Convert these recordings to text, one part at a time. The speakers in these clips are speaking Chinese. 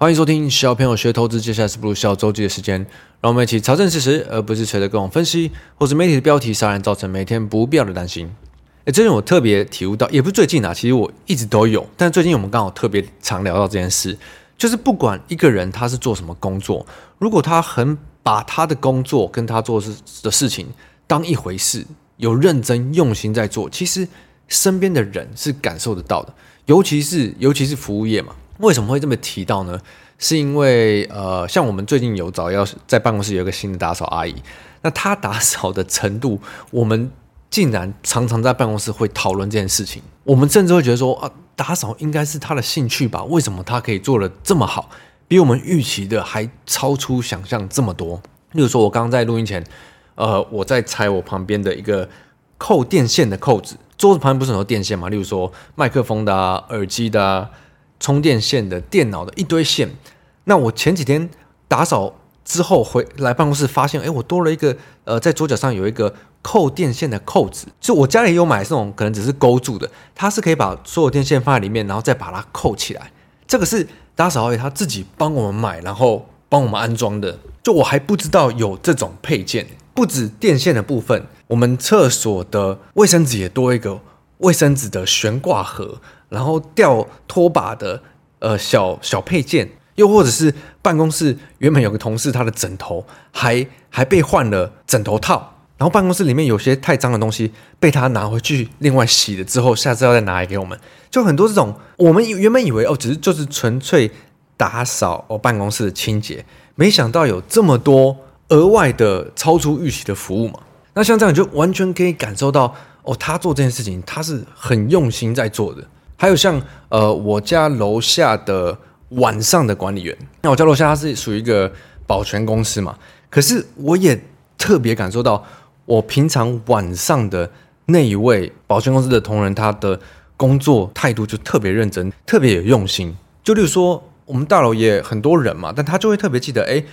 欢迎收听小朋友学投资，接下来是不如小周记的时间，让我们一起查证事实，而不是随着各种分析或是媒体的标题杀人，造成每天不必要的担心。诶，最近我特别体悟到，也不是最近啊，其实我一直都有，但最近我们刚好特别常聊到这件事，就是不管一个人他是做什么工作，如果他很把他的工作跟他做事的事情当一回事，有认真用心在做，其实身边的人是感受得到的，尤其是尤其是服务业嘛。为什么会这么提到呢？是因为呃，像我们最近有找要在办公室有一个新的打扫阿姨，那她打扫的程度，我们竟然常常在办公室会讨论这件事情。我们甚至会觉得说啊，打扫应该是她的兴趣吧？为什么她可以做得这么好，比我们预期的还超出想象这么多？例如说，我刚刚在录音前，呃，我在拆我旁边的一个扣电线的扣子，桌子旁边不是很多电线嘛？例如说麦克风的啊，耳机的。充电线的、电脑的一堆线，那我前几天打扫之后回来办公室，发现，哎，我多了一个，呃，在桌角上有一个扣电线的扣子。就我家里有买这种，可能只是勾住的，它是可以把所有电线放在里面，然后再把它扣起来。这个是打扫阿姨她自己帮我们买，然后帮我们安装的。就我还不知道有这种配件，不止电线的部分，我们厕所的卫生纸也多一个卫生纸的悬挂盒。然后吊拖把的呃小小配件，又或者是办公室原本有个同事，他的枕头还还被换了枕头套，然后办公室里面有些太脏的东西被他拿回去另外洗了之后，下次要再拿来给我们，就很多这种我们原本以为哦，只是就是纯粹打扫哦办公室的清洁，没想到有这么多额外的超出预期的服务嘛。那像这样就完全可以感受到哦，他做这件事情他是很用心在做的。还有像呃，我家楼下的晚上的管理员，那我家楼下它是属于一个保全公司嘛，可是我也特别感受到，我平常晚上的那一位保全公司的同仁，他的工作态度就特别认真，特别有用心。就例如说，我们大楼也很多人嘛，但他就会特别记得，哎，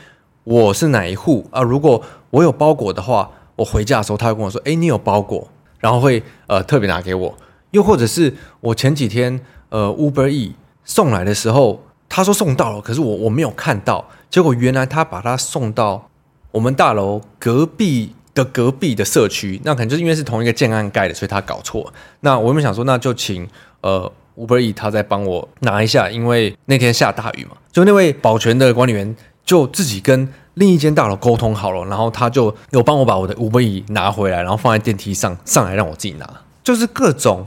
我是哪一户啊？如果我有包裹的话，我回家的时候他会跟我说，哎，你有包裹，然后会呃特别拿给我。又或者是我前几天呃 Uber E 送来的时候，他说送到了，可是我我没有看到，结果原来他把它送到我们大楼隔壁的隔壁的社区，那可能就是因为是同一个建案盖的，所以他搞错。那我原本想说，那就请呃 Uber E 他再帮我拿一下，因为那天下大雨嘛。就那位保全的管理员就自己跟另一间大楼沟通好了，然后他就有帮我把我的 Uber E 拿回来，然后放在电梯上上来让我自己拿，就是各种。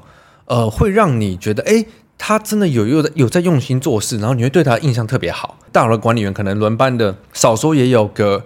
呃，会让你觉得，哎，他真的有有有在用心做事，然后你会对他印象特别好。大楼的管理员可能轮班的少说也有个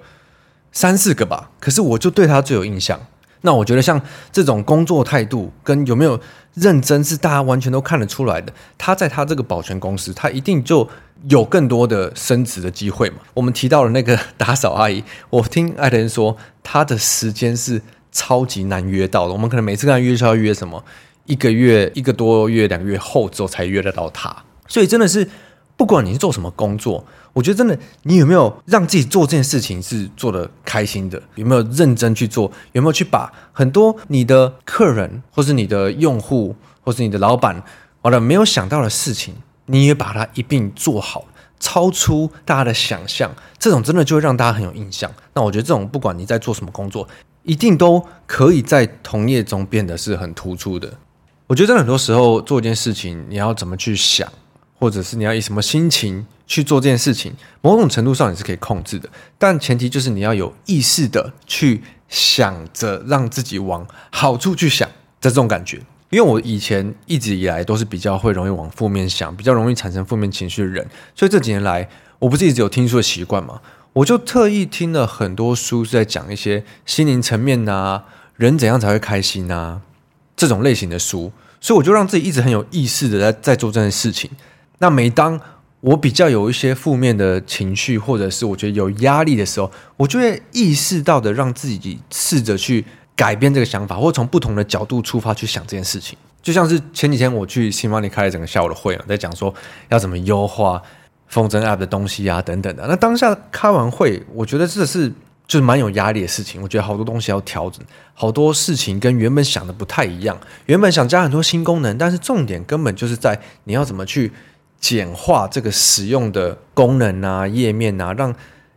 三四个吧，可是我就对他最有印象。那我觉得像这种工作态度跟有没有认真，是大家完全都看得出来的。他在他这个保全公司，他一定就有更多的升职的机会嘛。我们提到了那个打扫阿姨，我听艾德恩说，他的时间是超级难约到的。我们可能每次跟他约，就要约什么？一个月、一个多月、两个月后之后才约得到他，所以真的是，不管你是做什么工作，我觉得真的，你有没有让自己做这件事情是做的开心的？有没有认真去做？有没有去把很多你的客人，或是你的用户，或是你的老板，完了没有想到的事情，你也把它一并做好，超出大家的想象，这种真的就会让大家很有印象。那我觉得这种，不管你在做什么工作，一定都可以在同业中变得是很突出的。我觉得很多时候做一件事情，你要怎么去想，或者是你要以什么心情去做这件事情，某种程度上你是可以控制的，但前提就是你要有意识的去想着让自己往好处去想的这种感觉。因为我以前一直以来都是比较会容易往负面想，比较容易产生负面情绪的人，所以这几年来我不是一直有听书的习惯嘛，我就特意听了很多书，在讲一些心灵层面啊，人怎样才会开心啊。这种类型的书，所以我就让自己一直很有意识的在在做这件事情。那每当我比较有一些负面的情绪，或者是我觉得有压力的时候，我就会意识到的让自己试着去改变这个想法，或从不同的角度出发去想这件事情。就像是前几天我去新方里开了整个下午的会嘛，在讲说要怎么优化风筝 App 的东西啊等等的。那当下开完会，我觉得这是。就是蛮有压力的事情，我觉得好多东西要调整，好多事情跟原本想的不太一样。原本想加很多新功能，但是重点根本就是在你要怎么去简化这个使用的功能啊、页面啊，让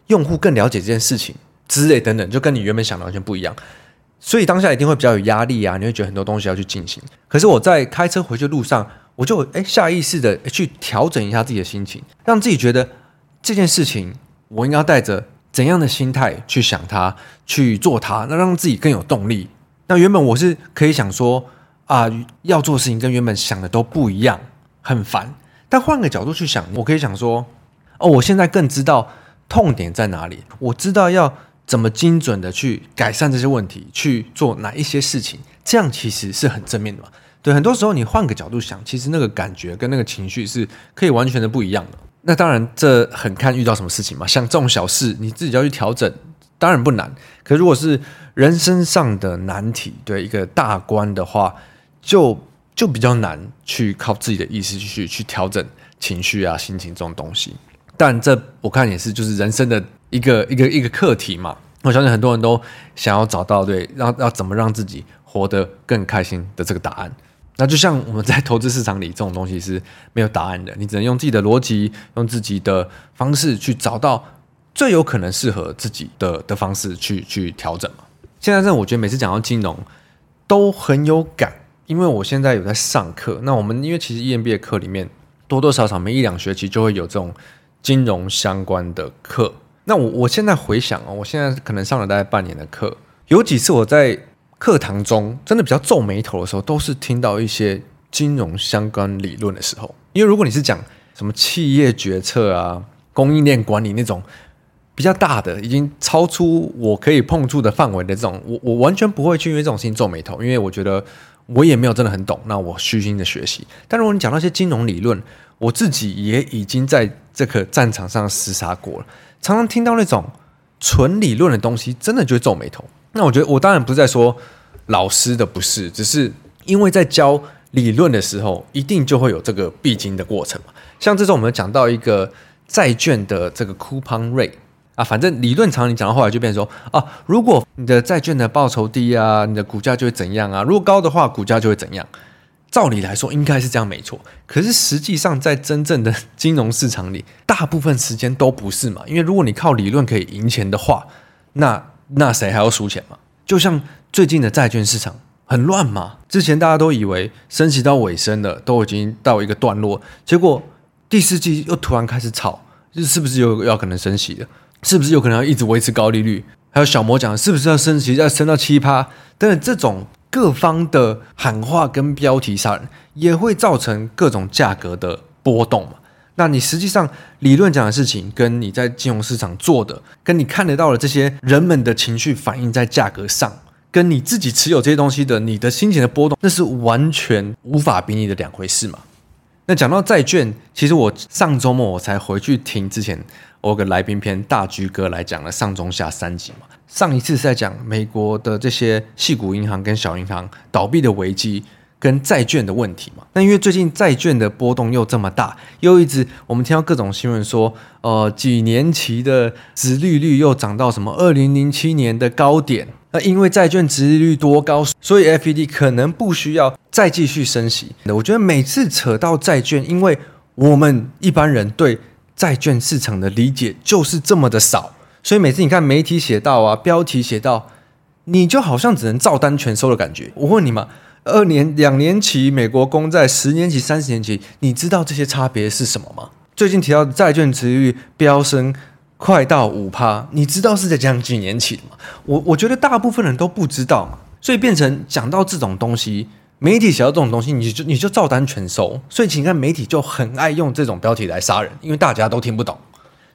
用户更了解这件事情之类等等，就跟你原本想的完全不一样。所以当下一定会比较有压力啊，你会觉得很多东西要去进行。可是我在开车回去的路上，我就诶下意识的去调整一下自己的心情，让自己觉得这件事情我应该带着怎样的心态去想它、去做它，那让自己更有动力。那原本我是可以想说啊，要做事情跟原本想的都不一样，很烦。但换个角度去想，我可以想说，哦，我现在更知道痛点在哪里，我知道要怎么精准的去改善这些问题，去做哪一些事情，这样其实是很正面的嘛。对，很多时候你换个角度想，其实那个感觉跟那个情绪是可以完全的不一样的。那当然，这很看遇到什么事情嘛。像这种小事，你自己要去调整。当然不难，可如果是人生上的难题，对一个大关的话，就就比较难去靠自己的意识去去调整情绪啊、心情这种东西。但这我看也是就是人生的一个一个一个课题嘛。我相信很多人都想要找到对，要要怎么让自己活得更开心的这个答案。那就像我们在投资市场里，这种东西是没有答案的，你只能用自己的逻辑，用自己的方式去找到。最有可能适合自己的的方式去去调整嘛。现在这我觉得每次讲到金融都很有感，因为我现在有在上课。那我们因为其实 EMBA 课里面多多少少每一两学期就会有这种金融相关的课。那我我现在回想哦，我现在可能上了大概半年的课，有几次我在课堂中真的比较皱眉头的时候，都是听到一些金融相关理论的时候。因为如果你是讲什么企业决策啊、供应链管理那种。比较大的，已经超出我可以碰触的范围的这种，我我完全不会去因为这种事情皱眉头，因为我觉得我也没有真的很懂，那我虚心的学习。但如果你讲那些金融理论，我自己也已经在这个战场上厮杀过了，常常听到那种纯理论的东西，真的就会皱眉头。那我觉得我当然不是在说老师的不是，只是因为在教理论的时候，一定就会有这个必经的过程嘛。像这次我们讲到一个债券的这个 coupon rate。啊，反正理论常你讲到后来就变成说，啊，如果你的债券的报酬低啊，你的股价就会怎样啊？如果高的话，股价就会怎样？照理来说应该是这样没错，可是实际上在真正的金融市场里，大部分时间都不是嘛。因为如果你靠理论可以赢钱的话，那那谁还要输钱嘛？就像最近的债券市场很乱嘛，之前大家都以为升息到尾声了，都已经到一个段落，结果第四季又突然开始炒，就是不是又要可能升息了？是不是有可能要一直维持高利率？还有小摩讲，是不是要升息，要升到七趴？等等，这种各方的喊话跟标题杀，也会造成各种价格的波动嘛。那你实际上理论讲的事情，跟你在金融市场做的，跟你看得到的这些人们的情绪反映在价格上，跟你自己持有这些东西的你的心情的波动，那是完全无法比拟的两回事嘛。那讲到债券，其实我上周末我才回去听之前。我有个来宾篇大居哥来讲了上中下三集嘛。上一次是在讲美国的这些细股银行跟小银行倒闭的危机跟债券的问题嘛。那因为最近债券的波动又这么大，又一直我们听到各种新闻说，呃，几年期的殖利率又涨到什么二零零七年的高点。那因为债券殖利率多高，所以 FED 可能不需要再继续升息。我觉得每次扯到债券，因为我们一般人对债券市场的理解就是这么的少，所以每次你看媒体写到啊，标题写到，你就好像只能照单全收的感觉。我问你嘛，二年、两年期美国公债、十年期、三十年期，你知道这些差别是什么吗？最近提到债券殖利率飙升快到五趴，你知道是在讲几年期吗？我我觉得大部分人都不知道嘛，所以变成讲到这种东西。媒体写到这种东西，你就你就照单全收，所以请看媒体就很爱用这种标题来杀人，因为大家都听不懂。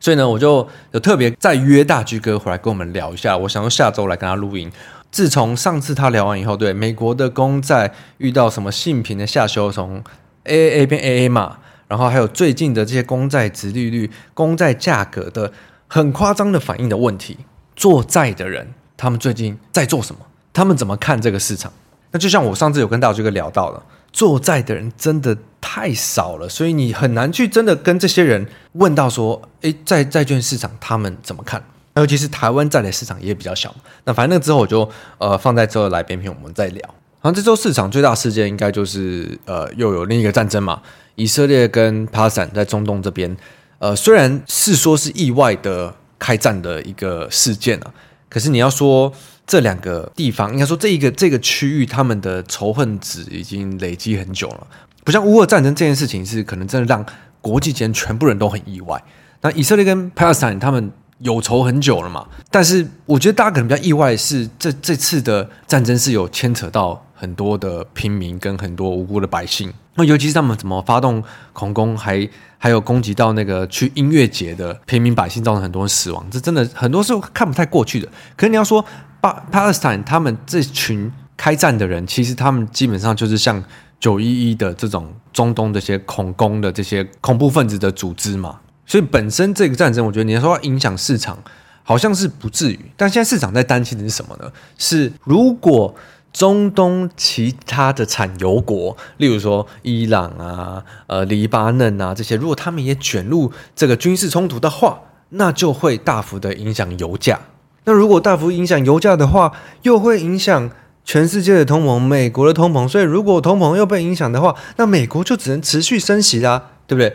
所以呢，我就有特别再约大居哥回来跟我们聊一下。我想说下周来跟他录音。自从上次他聊完以后，对美国的公债遇到什么性评的下修，从 AAA 变 AA 嘛，然后还有最近的这些公债殖利率、公债价格的很夸张的反应的问题，做债的人他们最近在做什么？他们怎么看这个市场？那就像我上次有跟大居哥聊到了，做债的人真的太少了，所以你很难去真的跟这些人问到说，诶，在债券市场他们怎么看？尤其是台湾债的市场也比较小。那反正那之后我就呃放在之后来边篇我们再聊。好像这周市场最大事件应该就是呃，又有另一个战争嘛，以色列跟巴勒斯坦在中东这边，呃，虽然是说是意外的开战的一个事件啊，可是你要说这两个地方，应该说这一个这个区域，他们的仇恨值已经累积很久了，不像乌俄战争这件事情是可能真的让国际间全部人都很意外。那以色列跟巴勒斯坦他们。有仇很久了嘛，但是我觉得大家可能比较意外的是，这这次的战争是有牵扯到很多的平民跟很多无辜的百姓。那尤其是他们怎么发动恐攻，还还有攻击到那个去音乐节的平民百姓，造成很多人死亡，这真的很多时候看不太过去的。可是你要说巴巴勒斯坦他们这群开战的人，其实他们基本上就是像九一一的这种中东这些恐攻的这些恐怖分子的组织嘛。所以本身这个战争，我觉得你要说要影响市场，好像是不至于。但现在市场在担心的是什么呢？是如果中东其他的产油国，例如说伊朗啊、呃黎巴嫩啊这些，如果他们也卷入这个军事冲突的话，那就会大幅的影响油价。那如果大幅影响油价的话，又会影响全世界的通膨，美国的通膨。所以如果通膨又被影响的话，那美国就只能持续升息啦，对不对？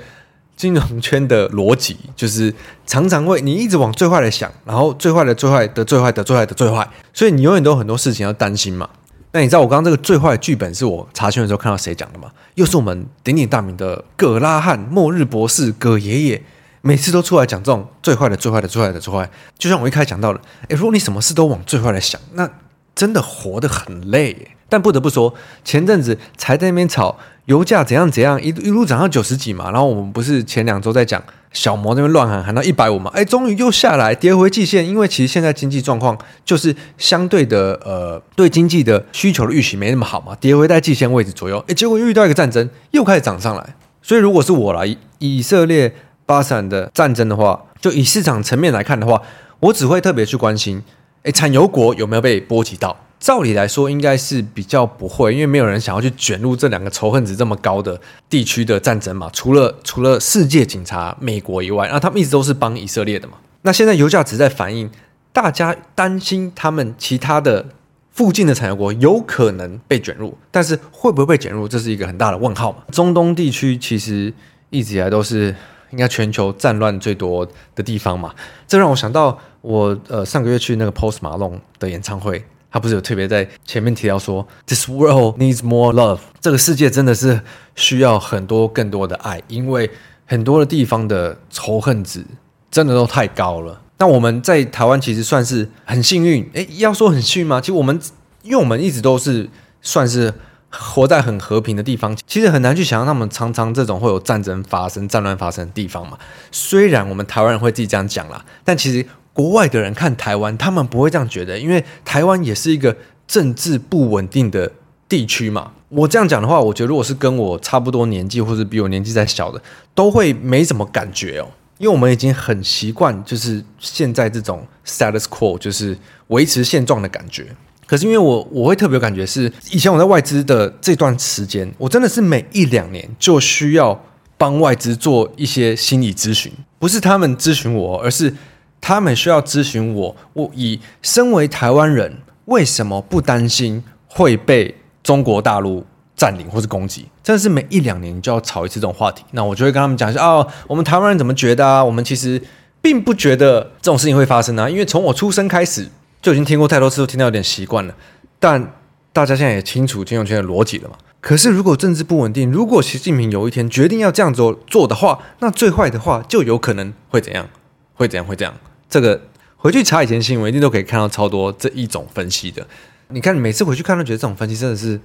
金融圈的逻辑就是常常会你一直往最坏的想，然后最坏的最坏的最坏的最坏的最坏，所以你永远都有很多事情要担心嘛。那你知道我刚刚这个最坏的剧本是我查询的时候看到谁讲的吗？又是我们鼎鼎大名的葛拉汉末日博士葛爷爷，每次都出来讲这种最坏的最坏的最坏的最坏。就像我一开始讲到了，诶，如果你什么事都往最坏的想，那真的活得很累。但不得不说，前阵子才在那边吵。油价怎样怎样，一一路涨到九十几嘛，然后我们不是前两周在讲小摩那边乱喊喊到一百五嘛，哎，终于又下来跌回季线，因为其实现在经济状况就是相对的，呃，对经济的需求的预期没那么好嘛，跌回在季线位置左右，哎，结果遇到一个战争，又开始涨上来。所以如果是我来以，色列巴散的战争的话，就以市场层面来看的话，我只会特别去关心，哎，产油国有没有被波及到。照理来说，应该是比较不会，因为没有人想要去卷入这两个仇恨值这么高的地区的战争嘛。除了除了世界警察美国以外，那他们一直都是帮以色列的嘛。那现在油价只在反映大家担心他们其他的附近的产油国有可能被卷入，但是会不会被卷入，这是一个很大的问号嘛。中东地区其实一直以来都是应该全球战乱最多的地方嘛。这让我想到我呃上个月去那个 Post Malone 的演唱会。他不是有特别在前面提到说，This world needs more love。这个世界真的是需要很多更多的爱，因为很多的地方的仇恨值真的都太高了。那我们在台湾其实算是很幸运，诶，要说很幸运吗？其实我们，因为我们一直都是算是活在很和平的地方，其实很难去想象他们常常这种会有战争发生、战乱发生的地方嘛。虽然我们台湾人会自己这样讲啦，但其实。国外的人看台湾，他们不会这样觉得，因为台湾也是一个政治不稳定的地区嘛。我这样讲的话，我觉得如果是跟我差不多年纪，或者比我年纪再小的，都会没什么感觉哦，因为我们已经很习惯，就是现在这种 status quo，就是维持现状的感觉。可是因为我我会特别有感觉是，以前我在外资的这段时间，我真的是每一两年就需要帮外资做一些心理咨询，不是他们咨询我，而是。他们需要咨询我，我以身为台湾人，为什么不担心会被中国大陆占领或是攻击？真的是每一两年就要吵一次这种话题。那我就会跟他们讲一下哦，我们台湾人怎么觉得啊？我们其实并不觉得这种事情会发生啊，因为从我出生开始就已经听过太多次，都听到有点习惯了。但大家现在也清楚金融圈的逻辑了嘛？可是如果政治不稳定，如果习近平有一天决定要这样做做的话，那最坏的话就有可能会怎样？会怎样？会这样？这个回去查以前新闻，一定都可以看到超多这一种分析的。你看，你每次回去看都觉得这种分析真的是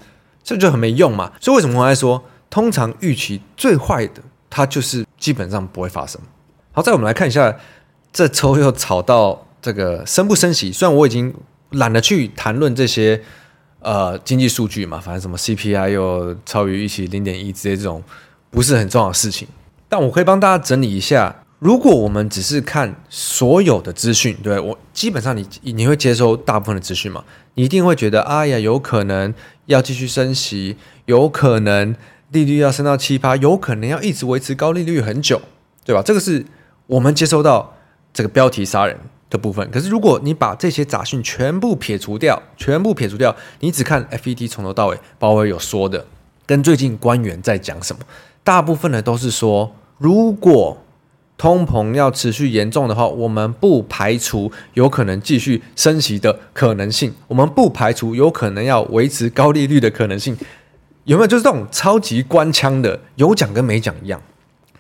这就很没用嘛。所以为什么我来说，通常预期最坏的，它就是基本上不会发生。好，再我们来看一下，这周又炒到这个升不升息？虽然我已经懒得去谈论这些呃经济数据嘛，反正什么 CPI 又超于预期零点一之类这种不是很重要的事情，但我可以帮大家整理一下。如果我们只是看所有的资讯，对，我基本上你你会接收大部分的资讯嘛？你一定会觉得，哎呀，有可能要继续升息，有可能利率要升到七八，有可能要一直维持高利率很久，对吧？这个是我们接收到这个标题杀人的部分。可是如果你把这些杂讯全部撇除掉，全部撇除掉，你只看 FED 从头到尾鲍威尔有说的，跟最近官员在讲什么，大部分的都是说，如果通膨要持续严重的话，我们不排除有可能继续升息的可能性，我们不排除有可能要维持高利率的可能性。有没有就是这种超级官腔的，有讲跟没讲一样？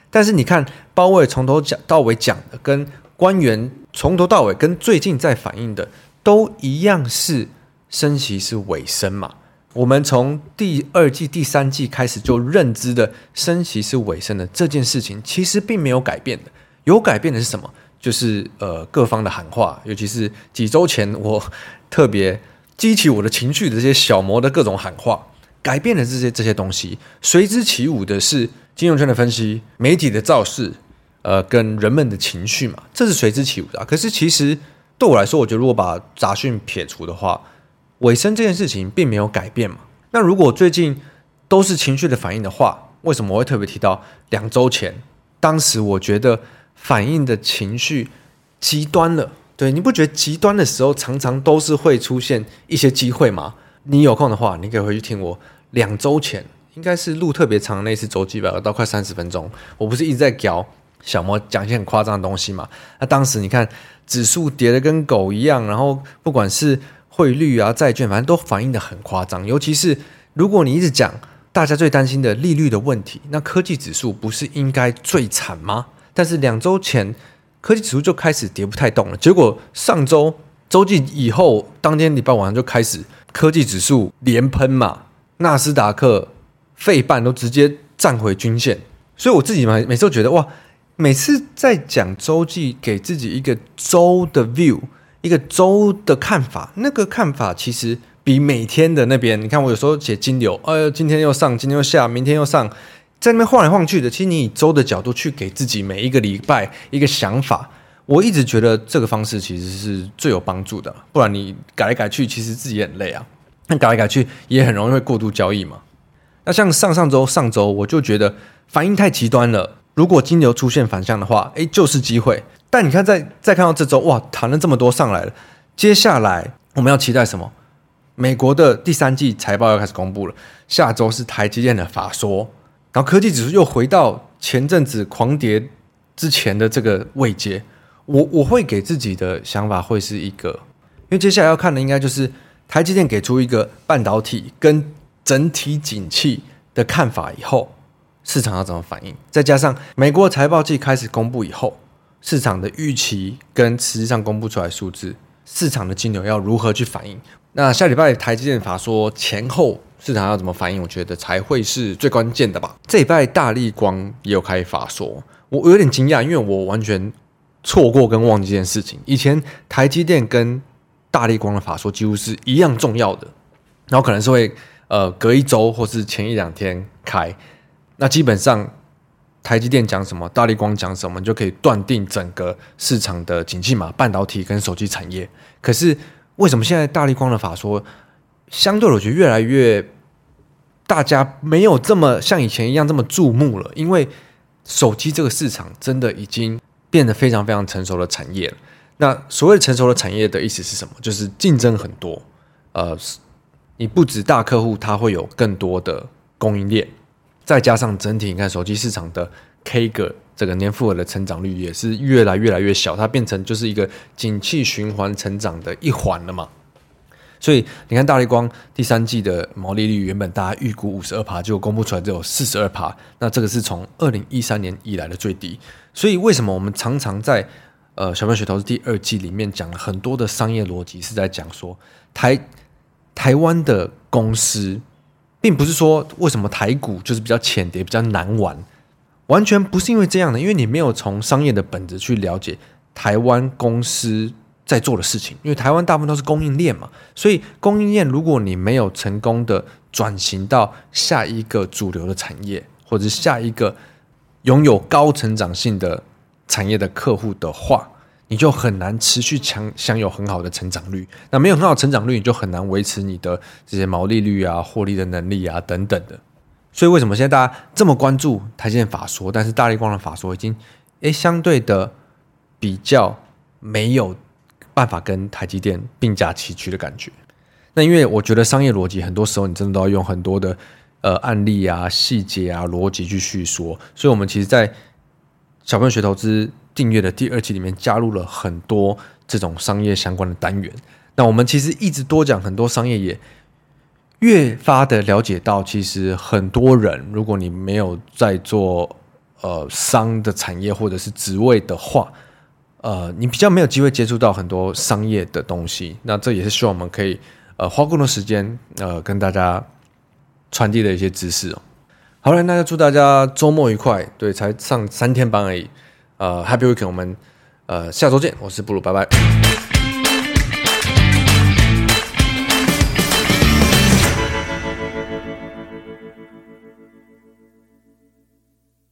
但是你看鲍威尔从头讲到尾讲的，跟官员从头到尾跟最近在反映的都一样，是升息是尾声嘛？我们从第二季、第三季开始就认知的升息是尾声的这件事情，其实并没有改变的。有改变的是什么？就是呃各方的喊话，尤其是几周前我特别激起我的情绪的这些小摩的各种喊话，改变了这些这些东西。随之起舞的是金融圈的分析、媒体的造势，呃，跟人们的情绪嘛，这是随之起舞的。可是其实对我来说，我觉得如果把杂讯撇除的话，尾声这件事情并没有改变嘛。那如果最近都是情绪的反应的话，为什么我会特别提到两周前？当时我觉得反应的情绪极端了。对，你不觉得极端的时候常常都是会出现一些机会吗？你有空的话，你可以回去听我两周前应该是录特别长那次周记吧，到快三十分钟。我不是一直在聊小摩讲一些很夸张的东西嘛？那当时你看指数跌得跟狗一样，然后不管是汇率啊，债券，反正都反应得很夸张。尤其是如果你一直讲大家最担心的利率的问题，那科技指数不是应该最惨吗？但是两周前科技指数就开始跌不太动了。结果上周周记以后，当天礼拜晚上就开始科技指数连喷嘛，纳斯达克、费半都直接站回均线。所以我自己嘛，每次都觉得哇，每次在讲周记，给自己一个周的 view。一个周的看法，那个看法其实比每天的那边，你看我有时候写金流，呃，今天又上，今天又下，明天又上，在那边晃来晃去的。其实你以周的角度去给自己每一个礼拜一个想法，我一直觉得这个方式其实是最有帮助的。不然你改来改去，其实自己也很累啊。那改来改去也很容易会过度交易嘛。那像上上周、上周，我就觉得反应太极端了。如果金牛出现反向的话，诶，就是机会。但你看，再再看到这周，哇，谈了这么多上来了。接下来我们要期待什么？美国的第三季财报要开始公布了，下周是台积电的法说，然后科技指数又回到前阵子狂跌之前的这个位阶。我我会给自己的想法会是一个，因为接下来要看的应该就是台积电给出一个半导体跟整体景气的看法以后，市场要怎么反应？再加上美国财报季开始公布以后。市场的预期跟实际上公布出来数字，市场的金流要如何去反应？那下礼拜台积电法说前后市场要怎么反应？我觉得才会是最关键的吧。这礼拜大力光也有开法说，我有点惊讶，因为我完全错过跟忘记这件事情。以前台积电跟大力光的法说几乎是一样重要的，然后可能是会呃隔一周或是前一两天开，那基本上。台积电讲什么，大力光讲什么，就可以断定整个市场的景气嘛，半导体跟手机产业。可是为什么现在大力光的法说，相对我觉得越来越大家没有这么像以前一样这么注目了？因为手机这个市场真的已经变得非常非常成熟的产业了。那所谓成熟的产业的意思是什么？就是竞争很多，呃，你不止大客户，它会有更多的供应链。再加上整体，你看手机市场的 CAGR 这个年复合的成长率也是越来越来越小，它变成就是一个景气循环成长的一环了嘛。所以你看大立光第三季的毛利率原本大家预估五十二趴，结果公布出来只有四十二趴，那这个是从二零一三年以来的最低。所以为什么我们常常在呃小朋友学投资第二季里面讲了很多的商业逻辑，是在讲说台台湾的公司。并不是说为什么台股就是比较浅碟，比较难玩，完全不是因为这样的，因为你没有从商业的本质去了解台湾公司在做的事情。因为台湾大部分都是供应链嘛，所以供应链如果你没有成功的转型到下一个主流的产业，或者是下一个拥有高成长性的产业的客户的话。你就很难持续强享有很好的成长率，那没有很好的成长率，你就很难维持你的这些毛利率啊、获利的能力啊等等的。所以为什么现在大家这么关注台积电法说，但是大力光的法说已经诶相对的比较没有办法跟台积电并驾齐驱的感觉。那因为我觉得商业逻辑很多时候你真的都要用很多的呃案例啊、细节啊、逻辑去叙说，所以我们其实，在小朋友学投资订阅的第二期里面加入了很多这种商业相关的单元。那我们其实一直多讲很多商业，也越发的了解到，其实很多人，如果你没有在做呃商的产业或者是职位的话，呃，你比较没有机会接触到很多商业的东西。那这也是希望我们可以呃花更多时间呃跟大家传递的一些知识哦。好了，那就祝大家周末愉快。对，才上三天班而已。呃，Happy Weekend，我们呃下周见。我是布鲁，拜拜。